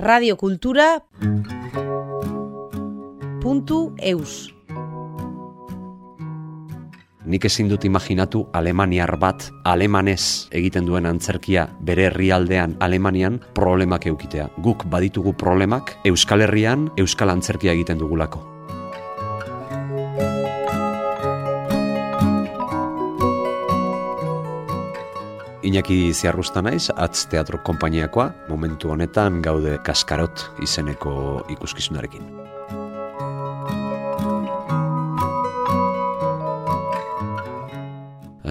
radiokultura.eus Nik ezin dut imaginatu Alemaniar bat alemanez egiten duen antzerkia bere herrialdean Alemanian problemak eukitea. Guk baditugu problemak Euskal Herrian Euskal Antzerkia egiten dugulako. Iñaki ziarrusta naiz, atz teatro konpainiakoa, momentu honetan gaude kaskarot izeneko ikuskizunarekin.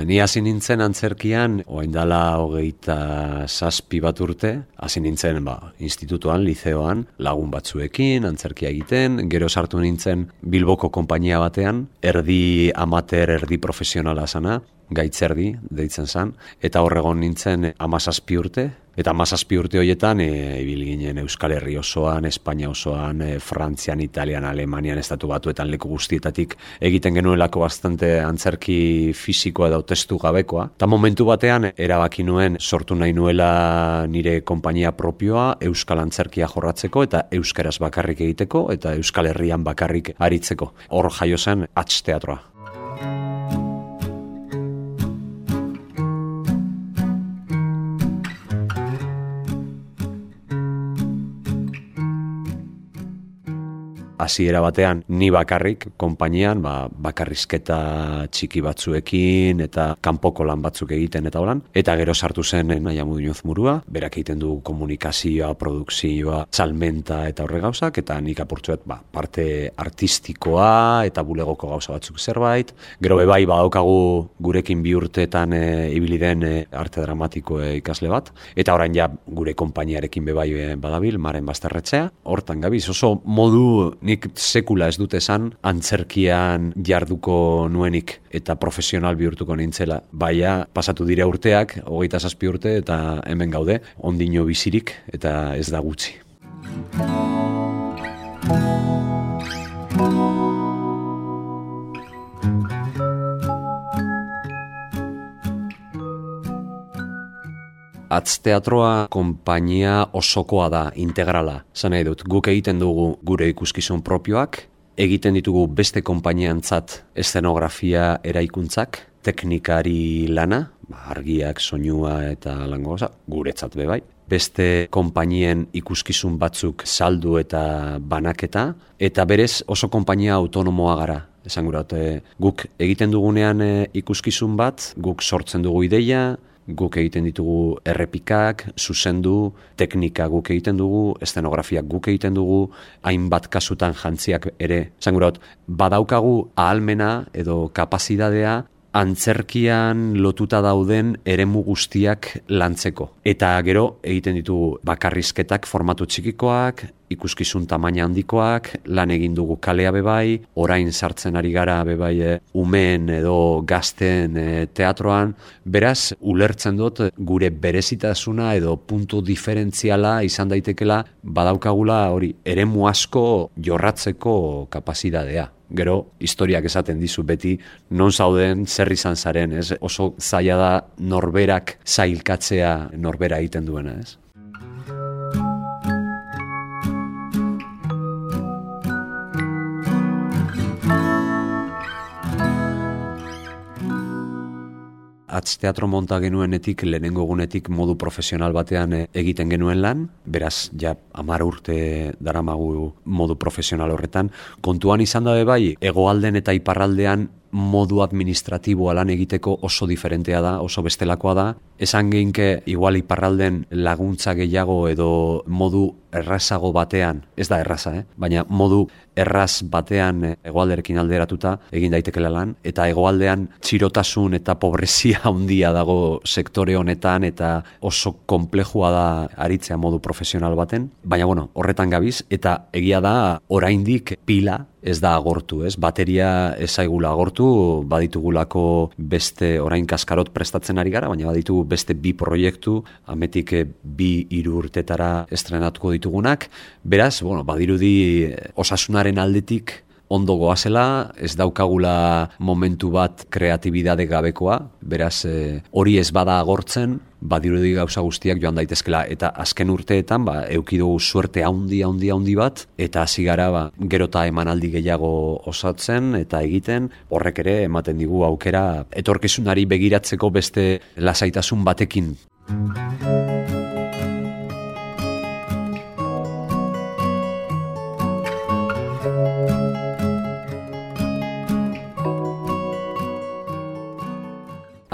Ni hasi nintzen antzerkian, oain dala hogeita saspi bat urte, hasi nintzen ba, institutoan, liceoan, lagun batzuekin, antzerkia egiten, gero sartu nintzen Bilboko konpainia batean, erdi amater, erdi profesionala sana, gaitzerdi, deitzen zan, eta horregon nintzen amazazpi urte, Eta mazazpi urte horietan, e, ibil ginen Euskal Herri osoan, Espainia osoan, e, Frantzian, Italian, Alemanian, estatu batuetan leku guztietatik egiten genuelako bastante antzerki fisikoa edo testu gabekoa. Eta momentu batean, erabaki nuen sortu nahi nuela nire konpainia propioa Euskal Antzerkia jorratzeko eta Euskaraz bakarrik egiteko eta Euskal Herrian bakarrik aritzeko. Hor jaio zen, atz teatroa. Hasiera batean ni bakarrik konpainian ba, bakarrizketa txiki batzuekin eta kanpoko lan batzuk egiten eta holan. Eta gero sartu zen naia mudinoz murua berak egiten du komunikazioa, produkzioa, salmenta eta horre gauzak eta nik apurtzuet ba, parte artistikoa eta bulegoko gauza batzuk zerbait. Gero bebai badaukagu gurekin bi urteetan e, ibili den e, arte dramatiko e, ikasle bat. Eta orain ja gure konpainiarekin bebai e, badabil maren bastarretzea hortan gabiz oso modu nik sekula ez dute esan antzerkian jarduko nuenik eta profesional bihurtuko nintzela. Baia pasatu dira urteak, hogeita zazpi urte eta hemen gaude, ondino bizirik eta ez da gutxi. Atz teatroa konpainia osokoa da, integrala. Zan nahi dut, guk egiten dugu gure ikuskizun propioak, egiten ditugu beste konpainiantzat eszenografia eraikuntzak, teknikari lana, ba, argiak, soinua eta lango goza, guretzat be bai. Beste konpainien ikuskizun batzuk saldu eta banaketa, eta berez oso konpainia autonomoa gara. Esan gura, guk egiten dugunean eh, ikuskizun bat, guk sortzen dugu ideia, guk egiten ditugu errepikak, zuzendu, teknika guk egiten dugu, estenografiak guk egiten dugu, hainbat kasutan jantziak ere. Zangurot, badaukagu ahalmena edo kapazidadea antzerkian lotuta dauden eremu guztiak lantzeko. Eta gero egiten ditugu bakarrizketak formatu txikikoak, ikuskizun tamaina handikoak, lan egin dugu kalea bebai, orain sartzen ari gara bebai e, umeen edo gazten e, teatroan, beraz ulertzen dut gure berezitasuna edo puntu diferentziala izan daitekela badaukagula hori eremu asko jorratzeko kapazidadea gero historiak esaten dizu beti non zauden zer izan zaren, ez? Oso zaila da norberak zailkatzea norbera egiten duena, ez? Atz teatro monta genuenetik, lehenengo gunetik modu profesional batean eh, egiten genuen lan, beraz, ja, amar urte daramagu modu profesional horretan, kontuan izan dabe bai, egoalden eta iparraldean modu administratiboa lan egiteko oso diferentea da, oso bestelakoa da. Esan geinke igual iparralden laguntza gehiago edo modu errazago batean, ez da erraza, eh? baina modu erraz batean egoalderekin alderatuta egin daitekela lan, eta egoaldean txirotasun eta pobrezia handia dago sektore honetan eta oso komplejua da aritzea modu profesional baten, baina bueno, horretan gabiz, eta egia da oraindik pila ez da agortu, ez? Bateria ezaigula agortu, baditugulako beste orain kaskarot prestatzen ari gara, baina baditugu beste bi proiektu, ametik eh, bi hiru urtetara estrenatuko ditugunak. Beraz, bueno, badirudi eh, osasunaren aldetik ondo goazela, ez daukagula momentu bat kreatibidade gabekoa, beraz e, hori ez bada agortzen, badirudi gauza guztiak joan daitezkela eta azken urteetan ba dugu suerte handi handi handi bat eta hasi gara ba gerota emanaldi gehiago osatzen eta egiten horrek ere ematen digu aukera etorkizunari begiratzeko beste lasaitasun batekin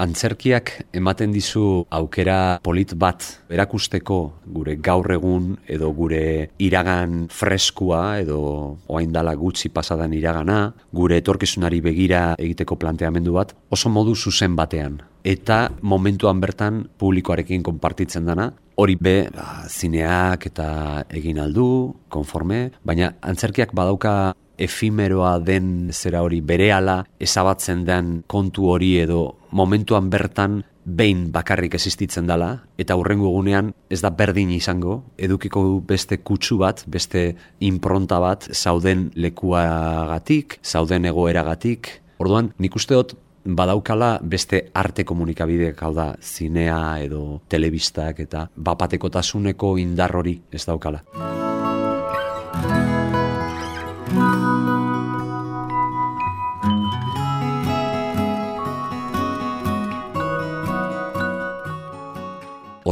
Antzerkiak ematen dizu aukera polit bat erakusteko gure gaur egun edo gure iragan freskua edo oain dala gutxi pasadan iragana, gure etorkizunari begira egiteko planteamendu bat oso modu zuzen batean. Eta momentuan bertan publikoarekin konpartitzen dana, hori be ba, zineak eta egin aldu, konforme, baina antzerkiak badauka efimeroa den zera hori berehala ezabatzen den kontu hori edo momentuan bertan behin bakarrik existitzen dela eta hurrengo egunean ez da berdin izango edukiko du beste kutsu bat beste impronta bat zauden lekuagatik zauden egoeragatik orduan nik uste dut badaukala beste arte komunikabideak hau da zinea edo telebistak eta bapatekotasuneko indar hori ez daukala.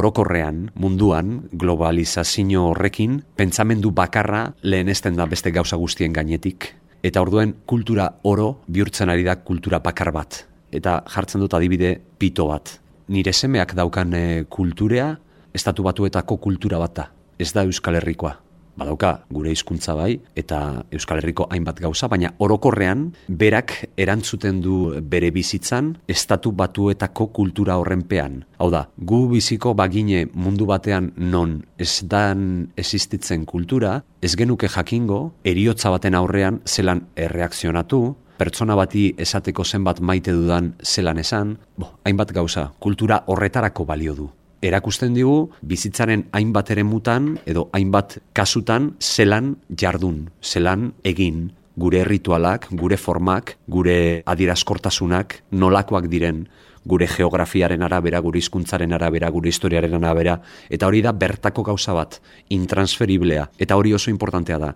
Orokorrean, munduan, globalizazio horrekin, pentsamendu bakarra lehenesten da beste gauza guztien gainetik. Eta orduen kultura oro bihurtzen ari da kultura bakar bat. Eta jartzen dut adibide pito bat. Nire semeak daukan eh, kulturea, estatu batuetako kultura bat da. Ez da Euskal Herrikoa badauka gure hizkuntza bai eta Euskal Herriko hainbat gauza, baina orokorrean berak erantzuten du bere bizitzan estatu batuetako kultura horrenpean. Hau da, gu biziko bagine mundu batean non ez dan existitzen kultura, ez genuke jakingo, eriotza baten aurrean zelan erreakzionatu, pertsona bati esateko zenbat maite dudan zelan esan, bo, hainbat gauza, kultura horretarako balio du erakusten digu bizitzaren hainbat ere mutan edo hainbat kasutan zelan jardun, zelan egin gure ritualak, gure formak, gure adirazkortasunak, nolakoak diren gure geografiaren arabera, gure hizkuntzaren arabera, gure historiaren arabera, eta hori da bertako gauza bat, intransferiblea, eta hori oso importantea da.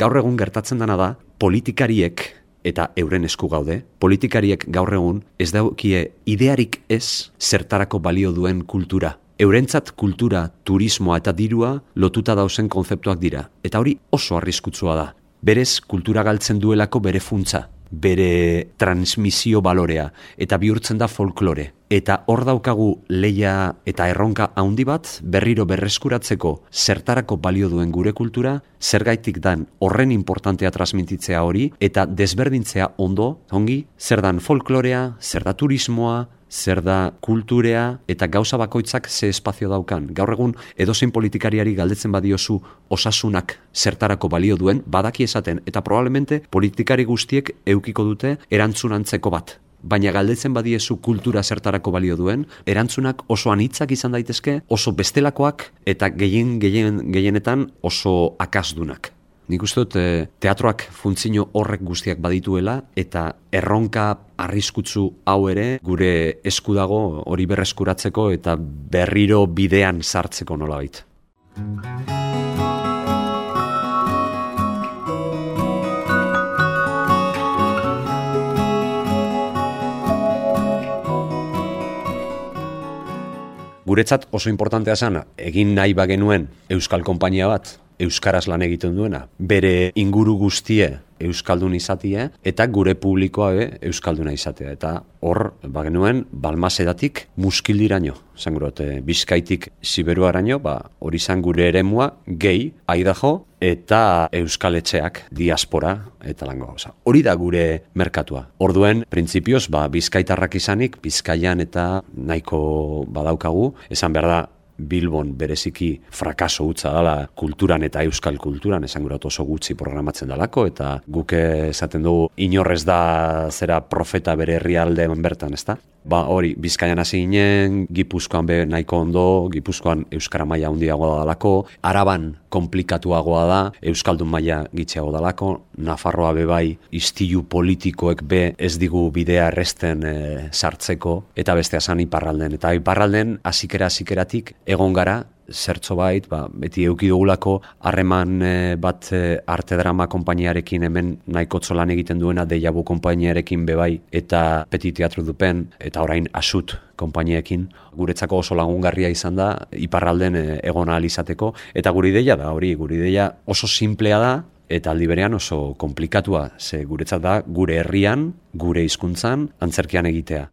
Gaur egun gertatzen dana da, politikariek eta euren esku gaude, politikariek gaur egun ez daukie idearik ez zertarako balio duen kultura. Eurentzat kultura, turismoa eta dirua lotuta dauzen konzeptuak dira. Eta hori oso arriskutsua da. Berez kultura galtzen duelako bere funtza bere transmisio balorea eta bihurtzen da folklore. Eta hor daukagu leia eta erronka handi bat berriro berreskuratzeko zertarako balio duen gure kultura, zergaitik dan horren importantea transmititzea hori eta desberdintzea ondo, ongi, zer dan folklorea, zer da turismoa, zer da kulturea eta gauza bakoitzak ze espazio daukan. Gaur egun edozein politikariari galdetzen badiozu osasunak zertarako balio duen, badaki esaten eta probablemente politikari guztiek eukiko dute erantzunantzeko bat. Baina galdetzen badiezu kultura zertarako balio duen, erantzunak oso anitzak izan daitezke, oso bestelakoak eta gehien gehien gehienetan oso akasdunak. Nik uste dut eh, teatroak funtzio horrek guztiak badituela eta erronka arriskutsu hau ere gure esku dago hori berreskuratzeko eta berriro bidean sartzeko nolabait. Guretzat oso importantea zana, egin nahi bagenuen Euskal Konpainia bat, euskaraz lan egiten duena. Bere inguru guztie euskaldun izatie eta gure publikoa be euskalduna izatea eta hor ba genuen balmasedatik muskildiraino zangrot bizkaitik siberuaraino ba hori izan gure eremua gehi aidajo eta euskaletxeak diaspora eta lango gauza. Hori da gure merkatua. Orduen printzipioz ba bizkaitarrak izanik bizkaian eta nahiko badaukagu esan behar da Bilbon bereziki frakaso utza dela kulturan eta euskal kulturan esan gura oso gutxi programatzen dalako eta guk esaten dugu inorrez da zera profeta bere herrialdean bertan, ezta? Ba, hori, Bizkaian hasi ginen, Gipuzkoan be nahiko ondo, Gipuzkoan euskara maila handiagoa dalako, Araban komplikatuagoa da, euskaldun maila gitxeago dalako, Nafarroa be bai istilu politikoek be ez digu bidea erresten e, sartzeko eta beste esan iparralden eta iparralden hasikera hasikeratik egon gara zertzo bait, ba, beti euki dugulako harreman eh, bat e, arte drama konpainiarekin hemen nahiko lan egiten duena deiabu konpainiarekin bebai eta petit teatro dupen eta orain asut konpainiekin guretzako oso lagungarria izan da iparralden e, egon izateko eta guri ideia da hori guri ideia oso simplea da eta aldi berean oso komplikatua, ze guretzat da gure herrian, gure hizkuntzan antzerkian egitea.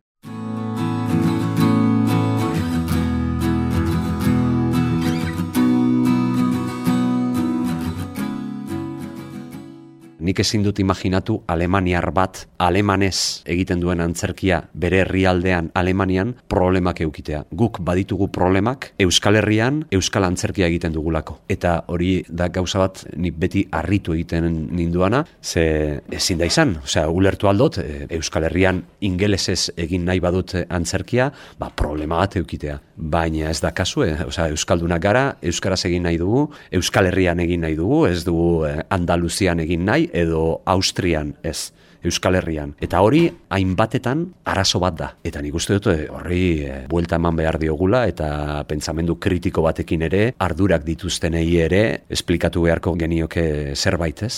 Nik ezin dut imaginatu alemaniar bat alemanez egiten duen antzerkia bere herrialdean Alemanian problemak eukitea. Guk baditugu problemak Euskal Herrian Euskal antzerkia egiten dugulako. Eta hori da gauza bat nik beti harritu egiten ninduana, ze ezin da izan. Osea, ulertu aldot, e, Euskal Herrian ingelesez egin nahi badut antzerkia, ba, problema bat eukitea. Baina ez da kasu, e, osea, Euskaldunak gara, Euskaraz egin nahi dugu, Euskal Herrian egin nahi dugu, ez dugu e, Andaluzian egin nahi, edo Austrian ez. Euskal Herrian. Eta hori hainbatetan arazo bat da. Eta nik uste dut eh, horri e, buelta eman behar diogula eta pentsamendu kritiko batekin ere, ardurak dituztenei ere, esplikatu beharko genioke zerbait ez.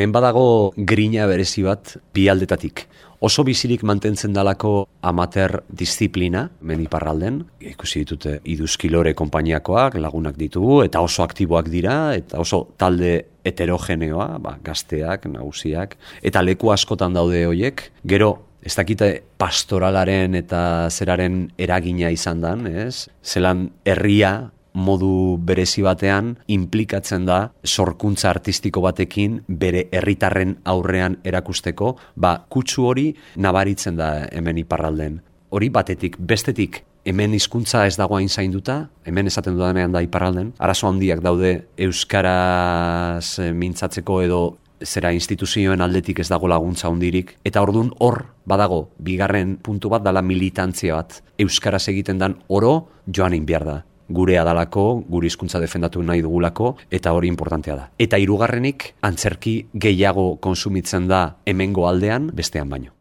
Hemen badago grina berezi bat bi aldetatik. Oso bizirik mantentzen dalako amater disiplina, meni parralden, ikusi ditute iduzkilore konpainiakoak, lagunak ditugu, eta oso aktiboak dira, eta oso talde heterogeneoa, ba, gazteak, nagusiak, eta leku askotan daude hoiek, gero, ez dakite pastoralaren eta zeraren eragina izan dan, ez? Zelan herria modu berezi batean inplikatzen da sorkuntza artistiko batekin bere herritarren aurrean erakusteko, ba kutsu hori nabaritzen da hemen iparralden. Hori batetik, bestetik hemen hizkuntza ez dago hain zainduta, hemen esaten dudanean da iparralden, arazo handiak daude euskaraz eh, mintzatzeko edo zera instituzioen aldetik ez dago laguntza hondirik eta ordun hor badago bigarren puntu bat dala militantzia bat. Euskaraz egiten dan oro joan in da gure adalako, gure hizkuntza defendatu nahi dugulako, eta hori importantea da. Eta hirugarrenik antzerki gehiago konsumitzen da hemengo aldean, bestean baino.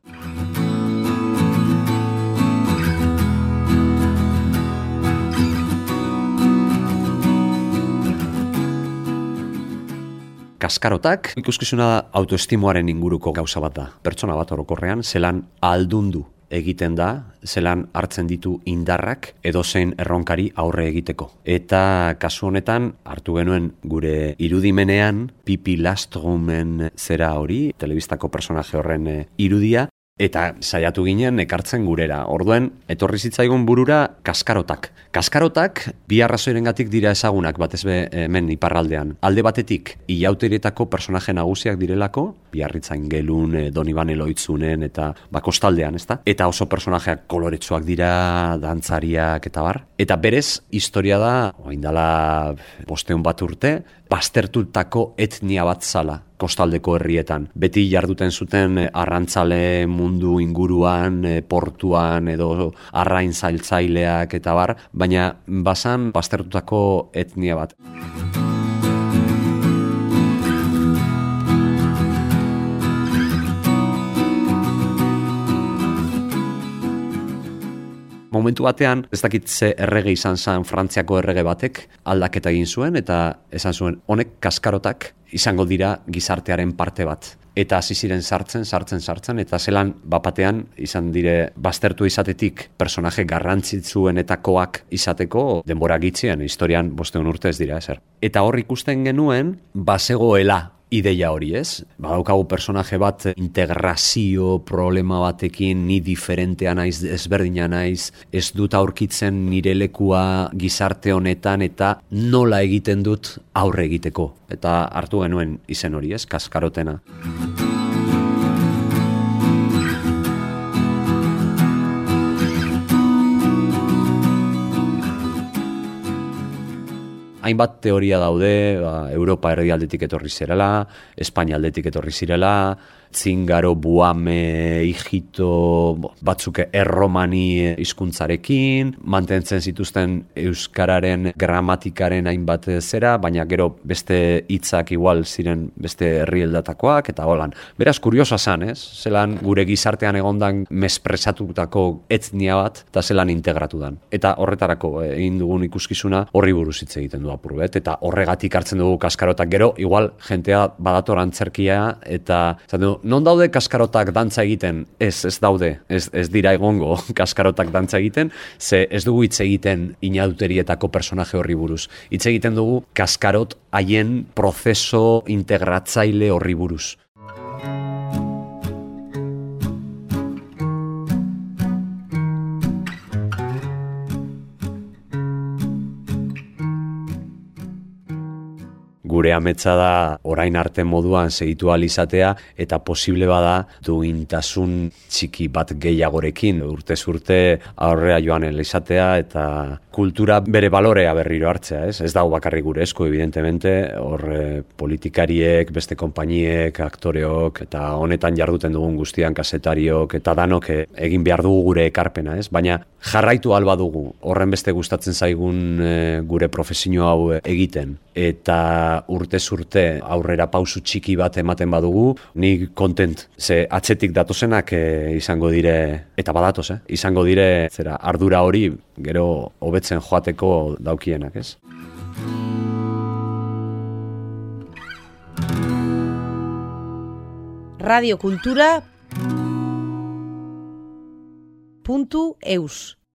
Kaskarotak ikuskizuna autoestimoaren inguruko gauza bat da. Pertsona bat orokorrean zelan aldundu egiten da, zelan hartzen ditu indarrak edo zein erronkari aurre egiteko. Eta kasu honetan, hartu genuen gure irudimenean, Pipi Lastrumen zera hori, telebistako personaje horren eh, irudia, eta saiatu ginen ekartzen gurera. Orduen, etorri zitzaigun burura kaskarotak. Kaskarotak bi arrazoirengatik dira ezagunak batez be hemen iparraldean. Alde batetik ilauterietako personaje nagusiak direlako, biarritzain gelun, e, Donibane loitzunen eta bakostaldean, ezta? Eta oso personajeak koloretsuak dira, dantzariak eta bar. Eta berez, historia da, oindala bosteun bat urte, bastertutako etnia bat zala kostaldeko herrietan. Beti jarduten zuten eh, arrantzale mundu inguruan, eh, portuan edo arrain zailtzaileak eta bar, baina basan bastertutako etnia bat. Momentu batean, ez dakit ze errege izan zen Frantziako errege batek aldaketa egin zuen eta esan zuen honek kaskarotak izango dira gizartearen parte bat. Eta hasi ziren sartzen, sartzen, sartzen, eta zelan bapatean izan dire baztertu izatetik personaje garrantzitsuenetakoak izateko denbora gitzien, historian bosteun urte ez dira ezer. Eta hor ikusten genuen, basegoela ideia hori, ez? Badaukagu personaje bat integrazio problema batekin ni diferentea naiz, ezberdina naiz, ez dut aurkitzen nire lekua gizarte honetan eta nola egiten dut aurre egiteko. Eta hartu genuen izen hori, ez? Kaskarotena. Hainbat teoria daude, ba, Europa erdialdetik etorri zirela, Espainia aldetik etorri zirela, zingaro, buame, hijito, batzuk erromani hizkuntzarekin, mantentzen zituzten euskararen gramatikaren hainbat zera, baina gero beste hitzak igual ziren beste herrieldatakoak eta holan. Beraz kuriosa zan, ez? Zelan gure gizartean egondan mespresatutako etnia bat eta zelan integratu dan. Eta horretarako eh, egin dugun ikuskizuna horri buruz hitz egiten du apurbet eta horregatik hartzen dugu kaskarotak gero igual jentea badator antzerkia eta zaten non daude kaskarotak dantza egiten? Ez, ez daude, ez, ez dira egongo kaskarotak dantza egiten, ze ez dugu hitz egiten inaduterietako personaje horri buruz. Hitz egiten dugu kaskarot haien prozeso integratzaile horri buruz. Gure ametsa da orain arte moduan segitu izatea eta posible bada duintasun txiki bat gehiagorekin urte urte aurrea joan izatea eta kultura bere balorea berriro hartzea, ez? Ez dago bakarrik gure esku, evidentemente, hor eh, politikariek, beste konpainiek, aktoreok, eta honetan jarduten dugun guztian kasetariok, eta danok egin behar dugu gure ekarpena, ez? Baina jarraitu alba dugu, horren beste gustatzen zaigun eh, gure profesio hau egiten, eta urte urte aurrera pausu txiki bat ematen badugu, ni kontent, ze atzetik datozenak izango dire, eta badatoz, eh? izango dire, zera, ardura hori, gero hobetzen joateko daukienak, ez? Radio Kultura puntu eus